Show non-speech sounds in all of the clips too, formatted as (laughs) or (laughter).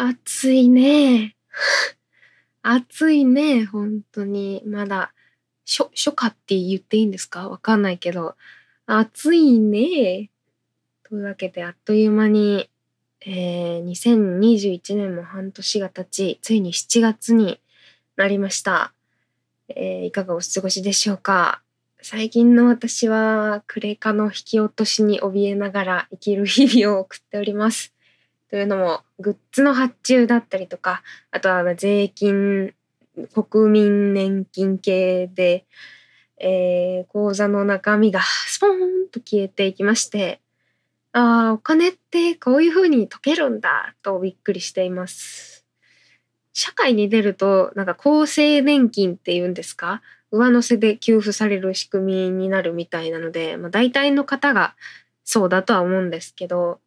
暑いね。(laughs) 暑いね、本当に。まだ、初、初夏って言っていいんですか？わかんないけど。暑いね。というわけで、あっという間に、えー、2021年も半年が経ち、ついに7月になりました。えー、いかがお過ごしでしょうか？最近の私は、クレカの引き落としに怯えながら生きる日々を送っております。というのも、グッズの発注だったりとか、あとは税金、国民年金系で、えー、口座の中身がスポーンと消えていきまして、ああ、お金ってこういう風に解けるんだとびっくりしています。社会に出ると、なんか厚生年金っていうんですか？上乗せで給付される仕組みになるみたいなので、まあ、大体の方がそうだとは思うんですけど、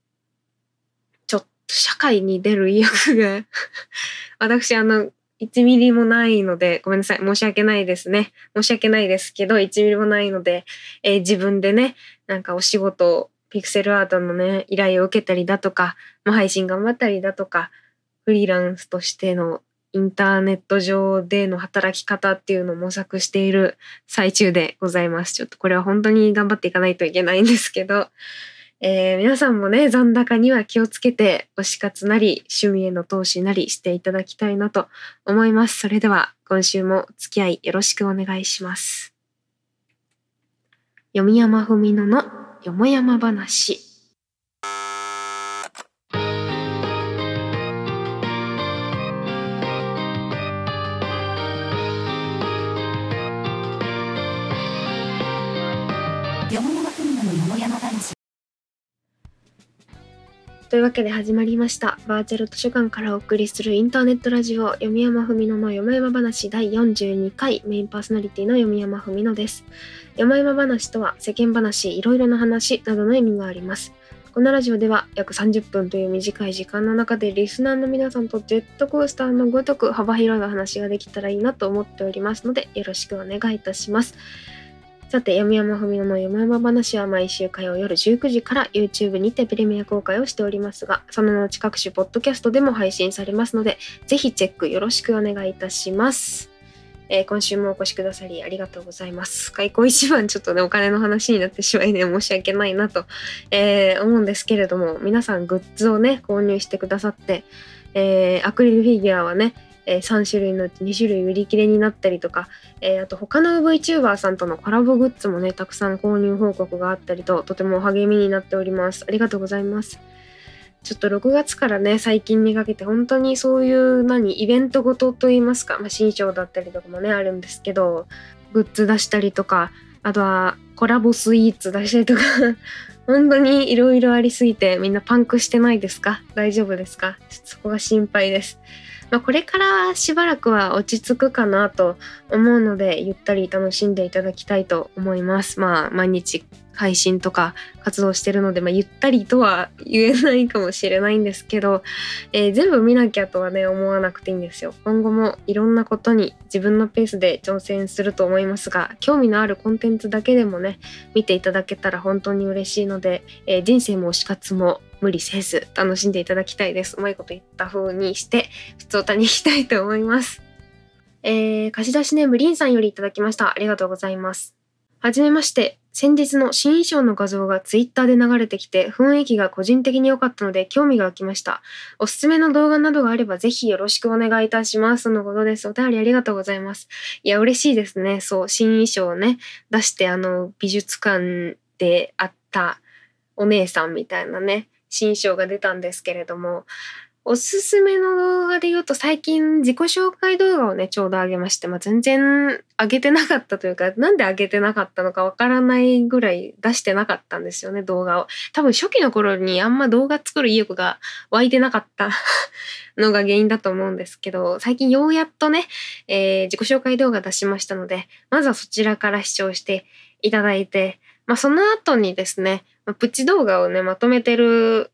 社会に出る意欲が (laughs) 私あの、1ミリもないので、ごめんなさい。申し訳ないですね。申し訳ないですけど、1ミリもないので、えー、自分でね、なんかお仕事を、ピクセルアートのね、依頼を受けたりだとか、ま、配信頑張ったりだとか、フリーランスとしてのインターネット上での働き方っていうのを模索している最中でございます。ちょっとこれは本当に頑張っていかないといけないんですけど、えー、皆さんもね、残高には気をつけて、推し活なり、趣味への投資なりしていただきたいなと思います。それでは、今週もお付き合いよろしくお願いします。読山文乃のよもやま話。というわけで始まりました。バーチャル図書館からお送りするインターネットラジオ、読山文乃の読山話第42回メインパーソナリティの読山文乃です。読山話とは世間話、いろいろな話などの意味があります。このラジオでは約30分という短い時間の中でリスナーの皆さんとジェットコースターのごとく幅広いお話ができたらいいなと思っておりますのでよろしくお願いいたします。さて、山山文乃の山山話は毎週火曜夜19時から YouTube にてプレミア公開をしておりますが、その後各種ポッドキャストでも配信されますので、ぜひチェックよろしくお願いいたします。えー、今週もお越しくださりありがとうございます。開口一番ちょっとね、お金の話になってしまいね、申し訳ないなと、えー、思うんですけれども、皆さんグッズをね、購入してくださって、えー、アクリルフィギュアはね、えー、3種類のうち2種類売り切れになったりとか、えー、あと他の VTuber さんとのコラボグッズもね、たくさん購入報告があったりと、とても励みになっております。ありがとうございます。ちょっと6月からね、最近にかけて本当にそういう何、イベントごとといいますか、まあ、新章だったりとかもね、あるんですけど、グッズ出したりとか、あとはコラボスイーツ出したりとか (laughs) 本当にいろいろありすぎてみんなパンクしてないですか？大丈夫ですか？ちょっとそこが心配です。まあ、これからしばらくは落ち着くかなと思うので、ゆったり楽しんでいただきたいと思います。まあ、毎日配信とか活動してるので、まあ、ゆったりとは言えないかもしれないんですけど、えー、全部見なきゃとはね、思わなくていいんですよ。今後もいろんなことに自分のペースで挑戦すると思いますが、興味のあるコンテンツだけでもね、見ていただけたら本当に嬉しいので、えー、人生も推し活も無理せず楽しんでいただきたいです。うまいこと言った風にして、普通歌に行きたいと思います。えー、貸し出しネームリンさんよりいただきました。ありがとうございます。はじめまして。先日の新衣装の画像がツイッターで流れてきて雰囲気が個人的に良かったので興味が湧きました。おすすめの動画などがあればぜひよろしくお願いいたします。とのことです。お便りありがとうございます。いや、嬉しいですね。そう、新衣装をね、出してあの美術館であったお姉さんみたいなね、新章が出たんですけれども、おすすめの動画で言うと最近自己紹介動画をね、ちょうど上げまして、まあ、全然上げてなかったというか、なんで上げてなかったのかわからないぐらい出してなかったんですよね、動画を。多分初期の頃にあんま動画作る意欲が湧いてなかった (laughs) のが原因だと思うんですけど、最近ようやっとね、えー、自己紹介動画出しましたので、まずはそちらから視聴していただいて、まあ、その後にですね、プチ動画をね、まとめてる、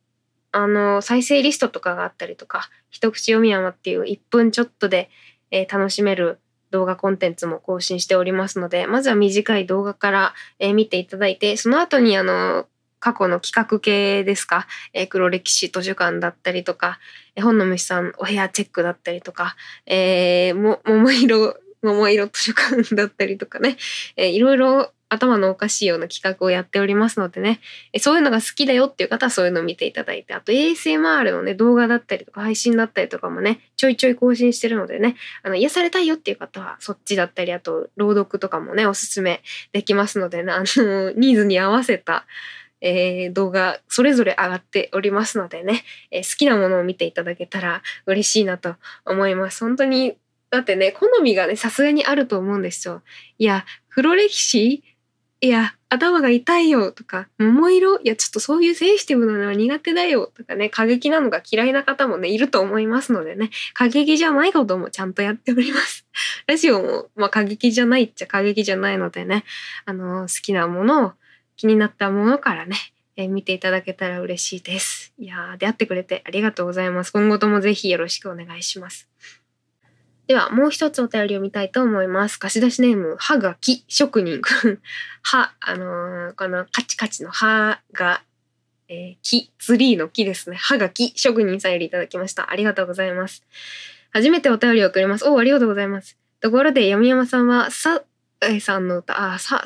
あの、再生リストとかがあったりとか、一口読み山っていう1分ちょっとで、えー、楽しめる動画コンテンツも更新しておりますので、まずは短い動画から、えー、見ていただいて、その後にあの、過去の企画系ですか、えー、黒歴史図書館だったりとか、えー、本の虫さんお部屋チェックだったりとか、えー、も、桃色、桃色図書館だったりとかね、えー、いろいろ頭のおかしいような企画をやっておりますのでね、そういうのが好きだよっていう方はそういうのを見ていただいて、あと ASMR のね、動画だったりとか配信だったりとかもね、ちょいちょい更新してるのでね、あの、癒されたいよっていう方はそっちだったり、あと朗読とかもね、おすすめできますのでね、あの、ニーズに合わせたえー、動画それぞれ上がっておりますのでね、えー、好きなものを見ていただけたら嬉しいなと思います。本当にだってね好みがねさすがにあると思うんですよ。いや黒歴史いや、頭が痛いよとか、桃色？いや、ちょっとそういうセンシティブなのは苦手だよとかね、過激なのが嫌いな方もね、いると思いますのでね、過激じゃないこともちゃんとやっております。(laughs) ラジオも、まあ、過激じゃないっちゃ過激じゃないのでね、あの、好きなものを、気になったものからね、えー、見ていただけたら嬉しいです。いや、出会ってくれてありがとうございます。今後ともぜひよろしくお願いします。では、もう一つお便りを見たいと思います。貸し出しネーム、歯がき職人。(laughs) 歯、あのー、このカチカチの歯が、えー、木、ツリーの木ですね。歯がき職人さんよりいただきました。ありがとうございます。初めてお便りを送ります。おありがとうございます。ところで、闇山さんは、さ、えさんの歌、あ、さ、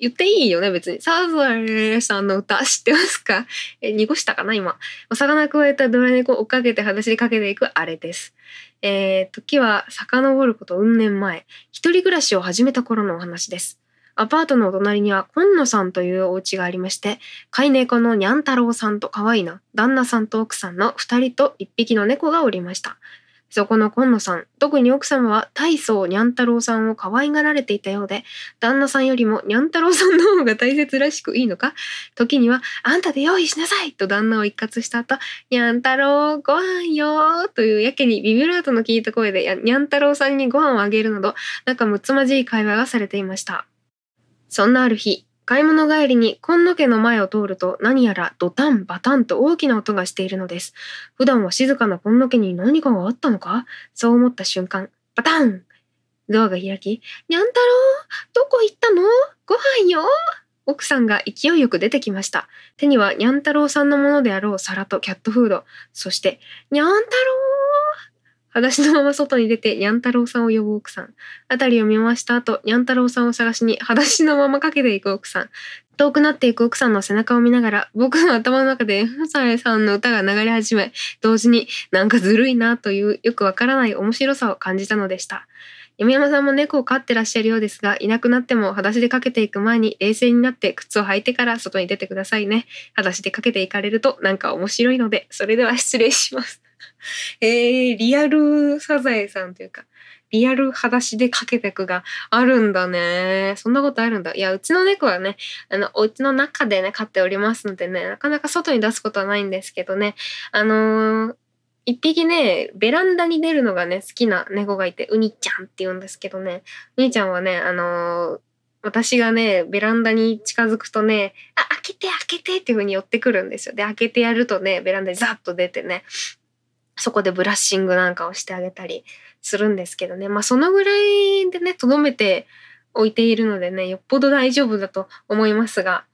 言っていいよね、別に。サザエさんの歌知ってますか？え、濁したかな今。お魚くわえたドラ猫を追っかけて裸足でかけていくあれです。えー、時は遡ることうん年前、一人暮らしを始めた頃のお話です。アパートのお隣には今野さんというお家がありまして、飼い猫のにゃん太郎さんと可愛いな、旦那さんと奥さんの二人と一匹の猫がおりました。そこの今野さん、特に奥様は大層にゃん太郎さんを可愛がられていたようで、旦那さんよりもにゃん太郎さんの方が大切らしくいいのか、時には、あんたで用意しなさいと旦那を一括した後、にゃん太郎ご飯よというやけにビビラートの聞いた声でにゃん太郎さんにご飯をあげるなど、仲睦まじい会話がされていました。そんなある日、買い物帰りに今野家の前を通ると何やらドタンバタンと大きな音がしているのです。普段は静かな今野家に何かがあったのか？そう思った瞬間、バタンドアが開き、にゃん太郎どこ行ったの？ご飯よ？奥さんが勢いよく出てきました。手にはにゃん太郎さんのものであろう皿とキャットフード、そして、にゃん太郎裸足のまま外に出て、にゃん太郎さんを呼ぶ奥さん。あたりを見回した後、にゃん太郎さんを探しに、裸足のままかけていく奥さん。遠くなっていく奥さんの背中を見ながら、僕の頭の中で、ふさえさんの歌が流れ始め、同時になんかずるいなというよくわからない面白さを感じたのでした。山山さんも猫を飼ってらっしゃるようですが、いなくなっても裸足でかけていく前に冷静になって靴を履いてから外に出てくださいね。裸足でかけていかれるとなんか面白いので、それでは失礼します。(laughs) えー、リアルサザエさんというか、リアル裸足でかけてくがあるんだね。そんなことあるんだ。いや、うちの猫はね、あの、お家の中でね、飼っておりますのでね、なかなか外に出すことはないんですけどね、あのー、一匹ね、ベランダに出るのがね、好きな猫がいて、ウニちゃんって言うんですけどね、ウニちゃんはね、あのー私がね、ベランダに近づくとね、あ、開けて開けてっていう風に寄ってくるんですよ。で、開けてやるとね、ベランダにザッと出てね、そこでブラッシングなんかをしてあげたりするんですけどね。まあそのぐらいでね、とどめておいているのでね、よっぽど大丈夫だと思いますが、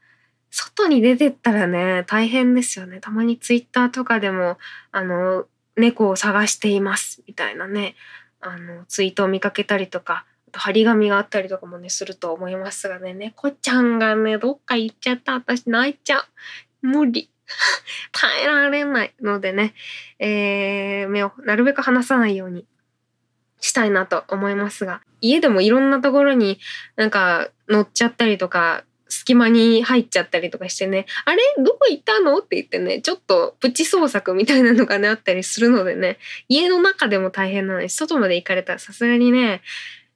外に出てったらね、大変ですよね。たまにツイッターとかでも、あの、猫を探していますみたいなね、あの、ツイートを見かけたりとか、と張り紙があったりとかもね、すると思いますがね、猫ちゃんがね、どっか行っちゃった。私泣いちゃう。無理。(laughs) 耐えられないのでね、えー、目をなるべく離さないようにしたいなと思いますが、家でもいろんなところになんか乗っちゃったりとか、隙間に入っちゃったりとかしてね、あれ？どこ行ったの？って言ってね、ちょっとプチ創作みたいなのがね、あったりするのでね、家の中でも大変なのに、外まで行かれたらさすがにね、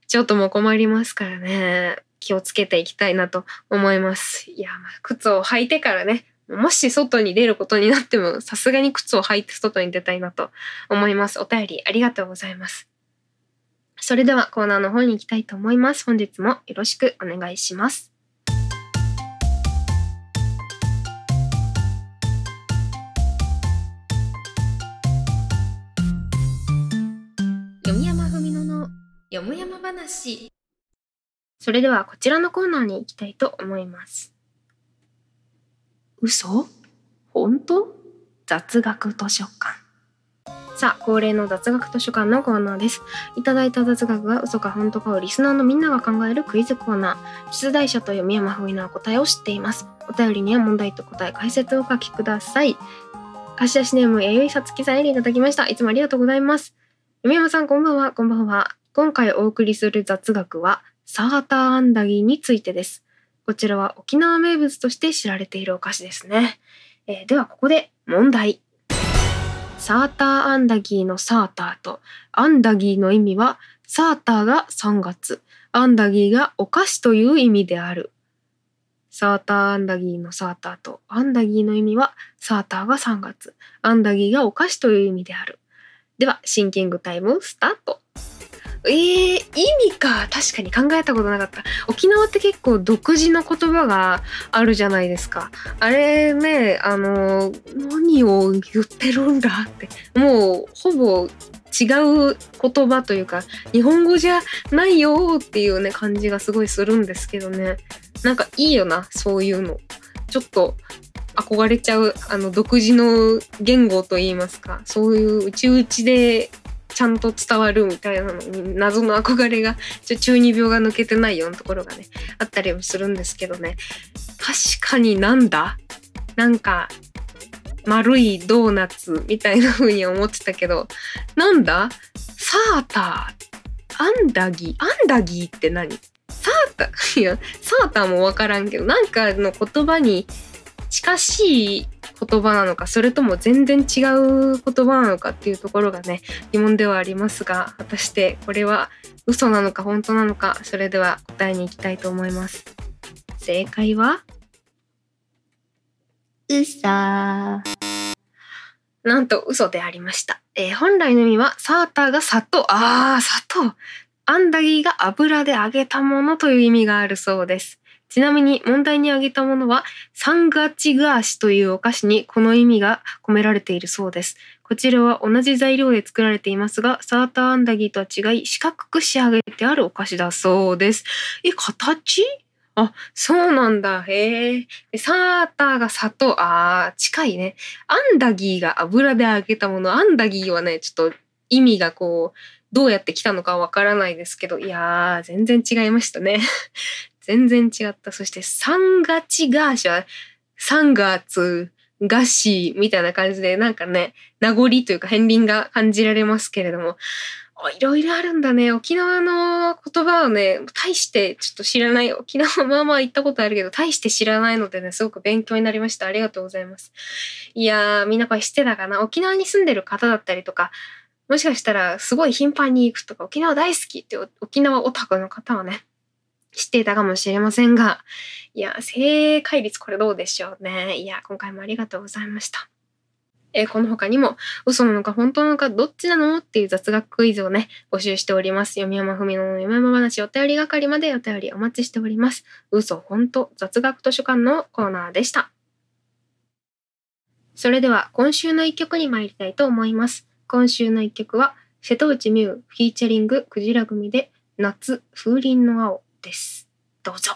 ちょっともう困りますからね、気をつけていきたいなと思います。いや、まあ、靴を履いてからね、もし外に出ることになっても、さすがに靴を履いて外に出たいなと思います。お便りありがとうございます。それではコーナーの方に行きたいと思います。本日もよろしくお願いします。読山文乃のよもやま話。それではこちらのコーナーに行きたいと思います。嘘？本当？雑学図書館。さあ、恒例の雑学図書館のコーナーです。いただいた雑学が嘘か本当かをリスナーのみんなが考えるクイズコーナー。出題者と読み山ふみの答えを知っています。お便りには問題と答え、解説をお書きください。貸し出しネーム、弥生さつきさんよりいただきました。いつもありがとうございます。読山さん、こんばんは、こんばんは。今回お送りする雑学は、サーターアンダギーについてです。こちらは沖縄名物として知られているお菓子ですね。えー、では、ここで問題。サーターアンダギーのサーターとアンダギーの意味はサーターが3月、アンダギーがお菓子という意味である。サーターアンダギーのサーターとアンダギーの意味はサーターが3月、アンダギーがお菓子という意味である。では、シンキングタイムスタート。えー、意味か。確かに考えたことなかった。沖縄って結構独自の言葉があるじゃないですか。あれね、あの、何を言ってるんだって。もう、ほぼ違う言葉というか、日本語じゃないよっていうね、感じがすごいするんですけどね。なんかいいよな、そういうの。ちょっと憧れちゃう、あの、独自の言語といいますか、そういう内々でちゃんと伝わるみたいなのに謎の憧れが中二病が抜けてないようなところがねあったりもするんですけどね。確かになんだ？なんか丸いドーナツみたいな風に思ってたけどなんだ？サーター。アンダギー。アンダギーって何？サーター。いやサーターもわからんけどなんかの言葉に近しい言葉なのかそれとも全然違う言葉なのかっていうところがね疑問ではありますが果たしてこれは嘘なのか本当なのかそれでは答えに行きたいと思います。正解は？嘘。なんと嘘でありました、えー、本来の意味はサーターが砂糖。あー砂糖。アンダギーが油で揚げたものという意味があるそうですちなみに問題に挙げたものはサンガチガーシというお菓子にこの意味が込められているそうです。こちらは同じ材料で作られていますが、サーターアンダギーとは違い四角く仕上げてあるお菓子だそうです。え、形？あ、そうなんだ。へえ。サーターが砂糖。あー、近いね。アンダギーが油で揚げたもの。アンダギーはね、ちょっと意味がこう、どうやって来たのかわからないですけど、いやー、全然違いましたね。全然違った。そして、3月ガーシは、3月ガーシみたいな感じで、なんかね、名残というか片鱗が感じられますけれども、いろいろあるんだね。沖縄の言葉をね、大してちょっと知らない。沖縄まあまあ行ったことあるけど、大して知らないのでね、すごく勉強になりました。ありがとうございます。いやー、みんなこれ知ってたかな？沖縄に住んでる方だったりとか、もしかしたらすごい頻繁に行くとか、沖縄大好きって沖縄オタクの方はね、知っていたかもしれませんが、いや、正解率これどうでしょうね。いや、今回もありがとうございました。え、この他にも、嘘なのか本当なのかどっちなのっていう雑学クイズをね、募集しております。読山文の読山話お便り係までお便りお待ちしております。嘘本当雑学図書館のコーナーでした。それでは今週の一曲に参りたいと思います。今週の一曲は、瀬戸内美優フィーチャリングクジラ組で夏風鈴の青です。どうぞ。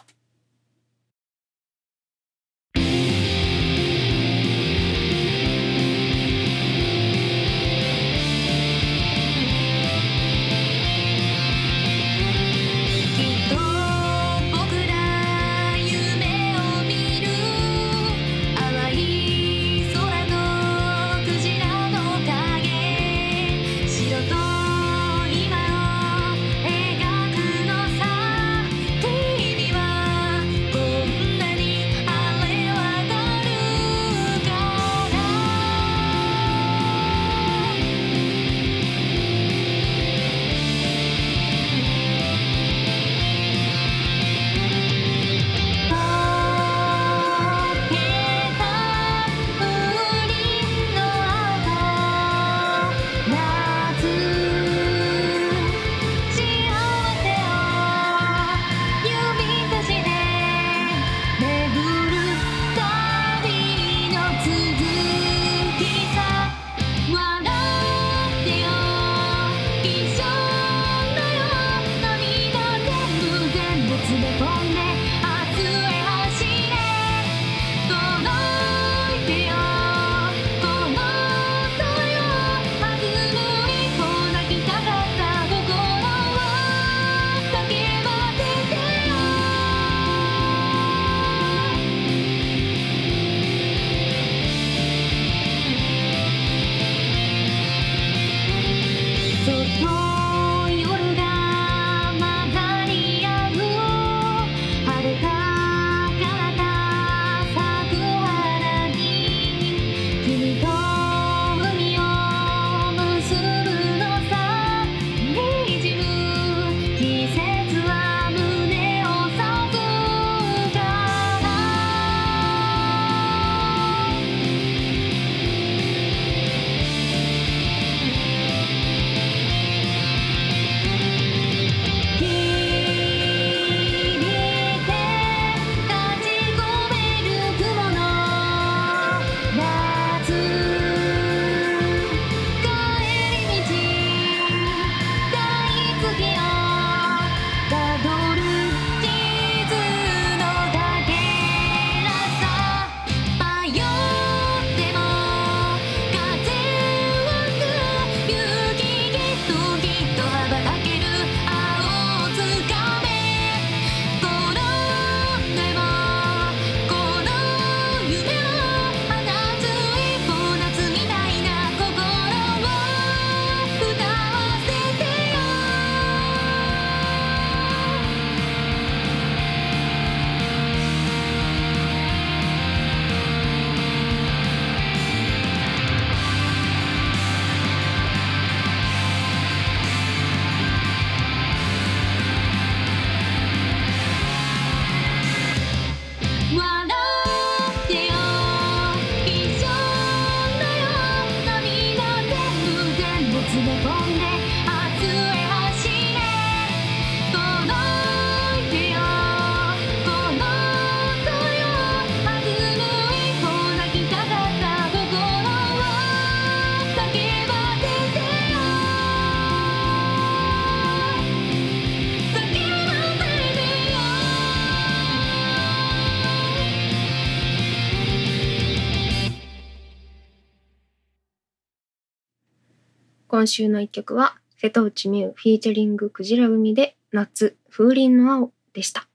今週の一曲は、瀬戸内美優フィーチャリングクジラ組で夏、風鈴の青でした。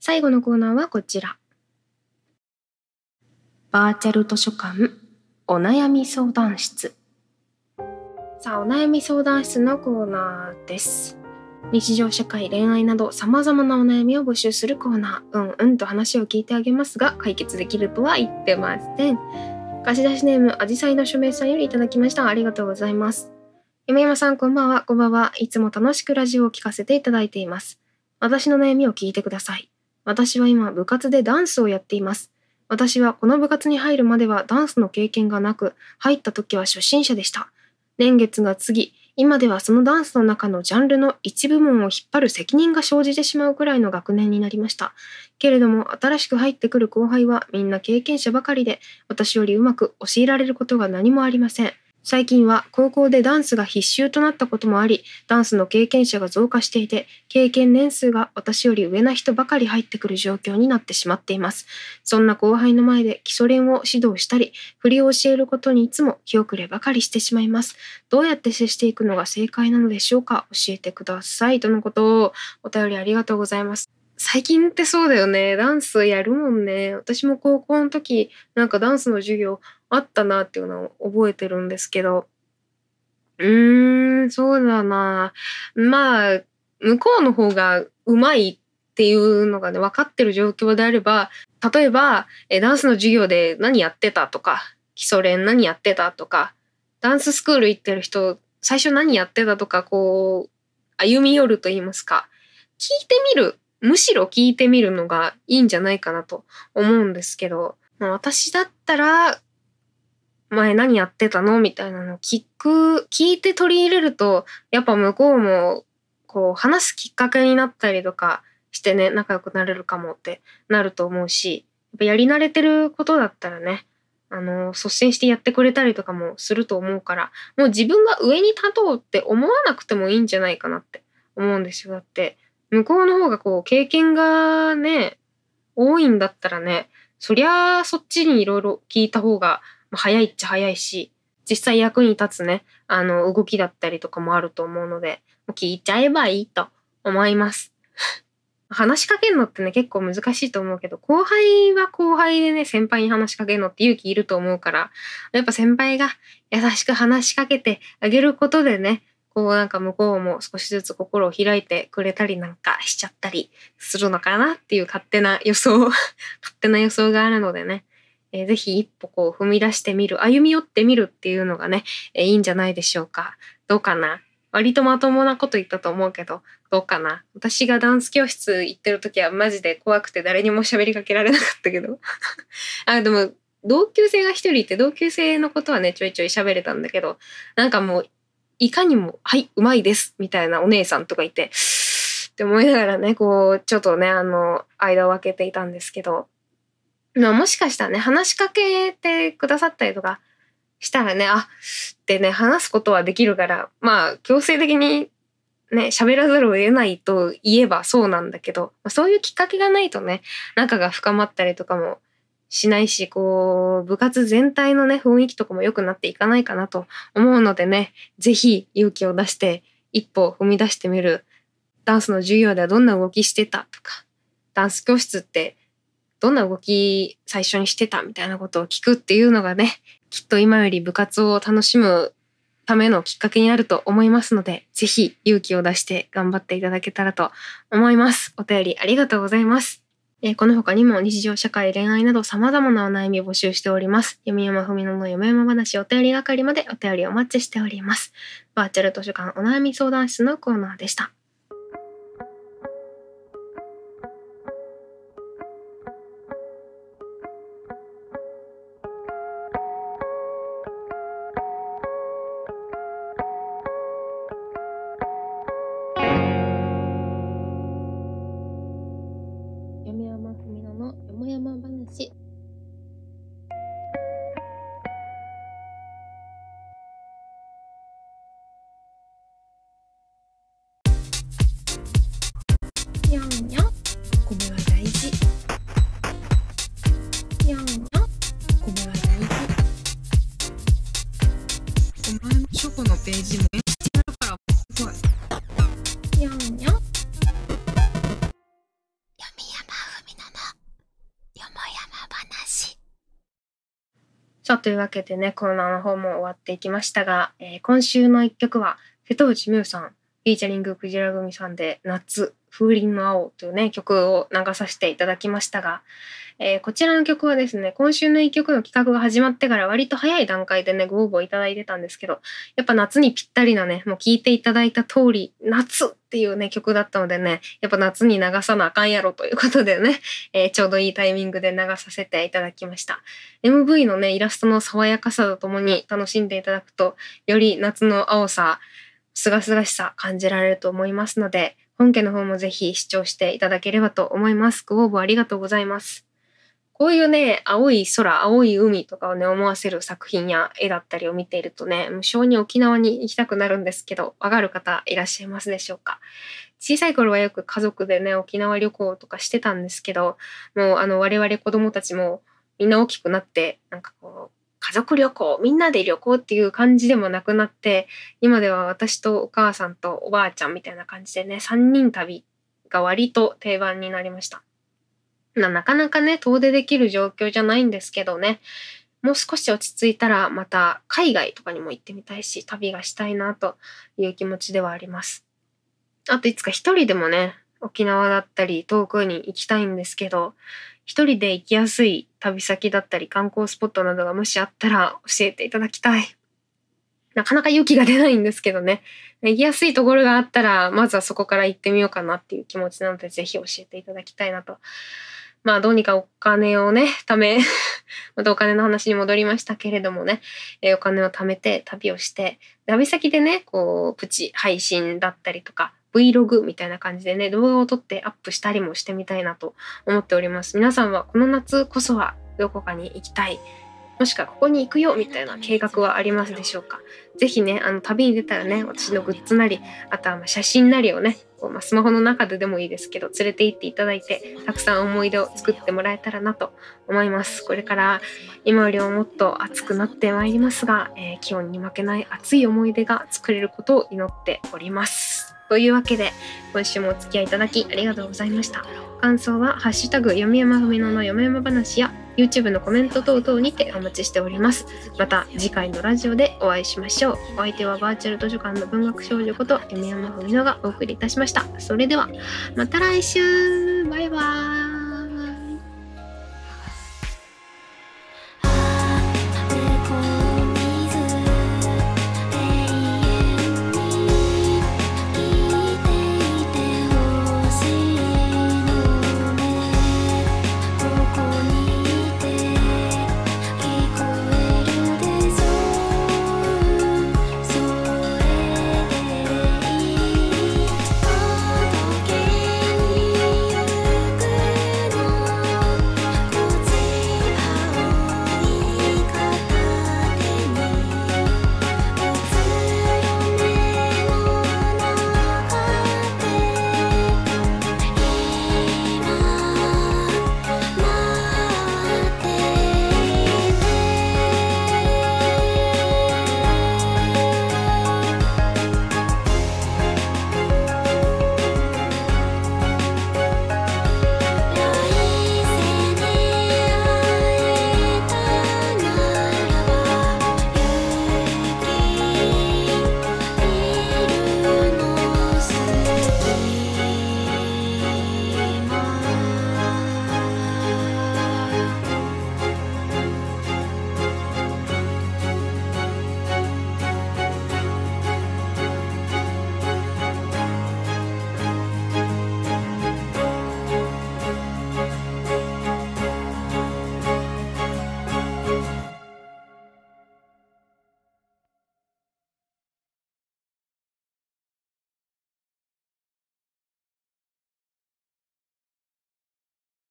最後のコーナーはこちら。バーチャル図書館お悩み相談室。さあ、お悩み相談室のコーナーです。日常社会、恋愛など様々なお悩みを募集するコーナー。うんうんと話を聞いてあげますが、解決できるとは言ってません。貸し出しネーム、アジサイの署名さんよりいただきました。ありがとうございます。山山さん、こんばんは。こんばんは。いつも楽しくラジオを聞かせていただいています。私の悩みを聞いてください。私は今、部活でダンスをやっています。私はこの部活に入るまではダンスの経験がなく、入った時は初心者でした。年月が次、今ではそのダンスの中のジャンルの一部門を引っ張る責任が生じてしまうくらいの学年になりました。けれども、新しく入ってくる後輩はみんな経験者ばかりで、私よりうまく教えられることが何もありません。最近は高校でダンスが必修となったこともあり、ダンスの経験者が増加していて、経験年数が私より上な人ばかり入ってくる状況になってしまっています。そんな後輩の前で基礎練を指導したり、振りを教えることにいつも気遅ればかりしてしまいます。どうやって接していくのが正解なのでしょうか？教えてください。とのことをお便りありがとうございます。最近ってそうだよね。ダンスやるもんね。私も高校の時、なんかダンスの授業あったなっていうのを覚えてるんですけど、うーん、そうだな。まあ、向こうの方がうまいっていうのがね、分かってる状況であれば、例えば、えダンスの授業で何やってたとか、基礎練何やってたとか、ダンススクール行ってる人、最初何やってたとか、こう、歩み寄ると言いますか、聞いてみる、むしろ聞いてみるのがいいんじゃないかなと思うんですけど、まあ、私だったら、前何やってたのみたいなのを聞く、聞いて取り入れると、やっぱ向こうも、こう、話すきっかけになったりとかしてね、仲良くなれるかもってなると思うし、やっぱやり慣れてることだったらね、あの、率先してやってくれたりとかもすると思うから、もう自分が上に立とうって思わなくてもいいんじゃないかなって思うんですよ。だって、向こうの方がこう、経験がね、多いんだったらね、そりゃあそっちにいろいろ聞いた方が、早いっちゃ早いし、実際役に立つね、あの、動きだったりとかもあると思うので、聞いちゃえばいいと思います。(laughs) 話しかけるのってね、結構難しいと思うけど、後輩は後輩でね、先輩に話しかけるのって勇気いると思うから、やっぱ先輩が優しく話しかけてあげることでね、こうなんか向こうも少しずつ心を開いてくれたりなんかしちゃったりするのかなっていう勝手な予想、勝手な予想があるのでね、えー、ぜひ一歩こう踏み出してみる、歩み寄ってみるっていうのがね、えー、いいんじゃないでしょうか。どうかな？割とまともなこと言ったと思うけど、どうかな？私がダンス教室行ってる時はマジで怖くて誰にも喋りかけられなかったけど。(laughs) あ、でも、同級生が一人いて、同級生のことはね、ちょいちょい喋れたんだけど、なんかもう、いかにも、はい、うまいです、みたいなお姉さんとかいて、って思いながらね、こう、ちょっとね、あの、間を空けていたんですけど、まあもしかしたらね、話しかけてくださったりとかしたらね、あ、ってね、話すことはできるから、まあ強制的にね、喋らざるを得ないと言えばそうなんだけど、そういうきっかけがないとね、仲が深まったりとかもしないし、こう、部活全体のね、雰囲気とかも良くなっていかないかなと思うのでね、ぜひ勇気を出して一歩踏み出してみる。ダンスの授業ではどんな動きしてたとか、ダンス教室ってどんな動き最初にしてたみたいなことを聞くっていうのがね、きっと今より部活を楽しむためのきっかけになると思いますので、ぜひ勇気を出して頑張っていただけたらと思います。お便りありがとうございます。え、この他にも日常社会、恋愛など様々なお悩みを募集しております。読み山文乃の読山話お便り係までお便りお待ちしております。バーチャル図書館お悩み相談室のコーナーでした。というわけでね、コーナーの方も終わっていきましたが、えー今週の一曲は、瀬戸内美羽さん、フィーチャリングクジラ組さんで、夏、風鈴の青というね、曲を流させていただきましたが、えーこちらの曲はですね、今週の一曲の企画が始まってから割と早い段階でね、ご応募いただいてたんですけど、やっぱ夏にぴったりなね、もう聴いていただいた通り、夏っていうね、曲だったのでね、やっぱ夏に流さなあかんやろということでね、えーちょうどいいタイミングで流させていただきました。MV のね、イラストの爽やかさとともに楽しんでいただくと、より夏の青さ、すがすがしさ感じられると思いますので、本家の方もぜひ視聴していただければと思います。ご応募ありがとうございます。こういうね、青い空、青い海とかをね、思わせる作品や絵だったりを見ているとね、無性に沖縄に行きたくなるんですけど、わかる方いらっしゃいますでしょうか？小さい頃はよく家族でね、沖縄旅行とかしてたんですけど、もうあの我々子供たちもみんな大きくなって、なんかこう、家族旅行、みんなで旅行っていう感じでもなくなって、今では私とお母さんとおばあちゃんみたいな感じでね、3人旅が割と定番になりました。ななかなかね、遠出できる状況じゃないんですけどね、もう少し落ち着いたらまた海外とかにも行ってみたいし、旅がしたいなという気持ちではあります。あといつか一人でもね、沖縄だったり遠くに行きたいんですけど、一人で行きやすい旅先だったり観光スポットなどがもしあったら教えていただきたい。なかなか勇気が出ないんですけどね。行きやすいところがあったら、まずはそこから行ってみようかなっていう気持ちなので、ぜひ教えていただきたいなと。まあ、どうにかお金をね、貯め、(laughs) またお金の話に戻りましたけれどもね、えーお金を貯めて旅をして、旅先でね、こう、プチ配信だったりとか、Vlog みたいな感じでね、動画を撮ってアップしたりもしてみたいなと思っております。皆さんはこの夏こそはどこかに行きたい、もしくはここに行くよみたいな計画はありますでしょうか？ぜひね、あの旅に出たらね、私のグッズなり、あとはま写真なりをね、こうま、スマホの中ででもいいですけど、連れて行っていただいて、たくさん思い出を作ってもらえたらなと思います。これから今よりももっと暑くなってまいりますが、えー気温に負けない熱い思い出が作れることを祈っております。というわけで、今週もお付き合いいただきありがとうございました。感想は、ハッシュタグ、読み山ふみのの読み山話や、YouTube のコメント等々にてお待ちしております。また次回のラジオでお会いしましょう。お相手はバーチャル図書館の文学少女こと読山ふみのがお送りいたしました。それでは、また来週バイバーイ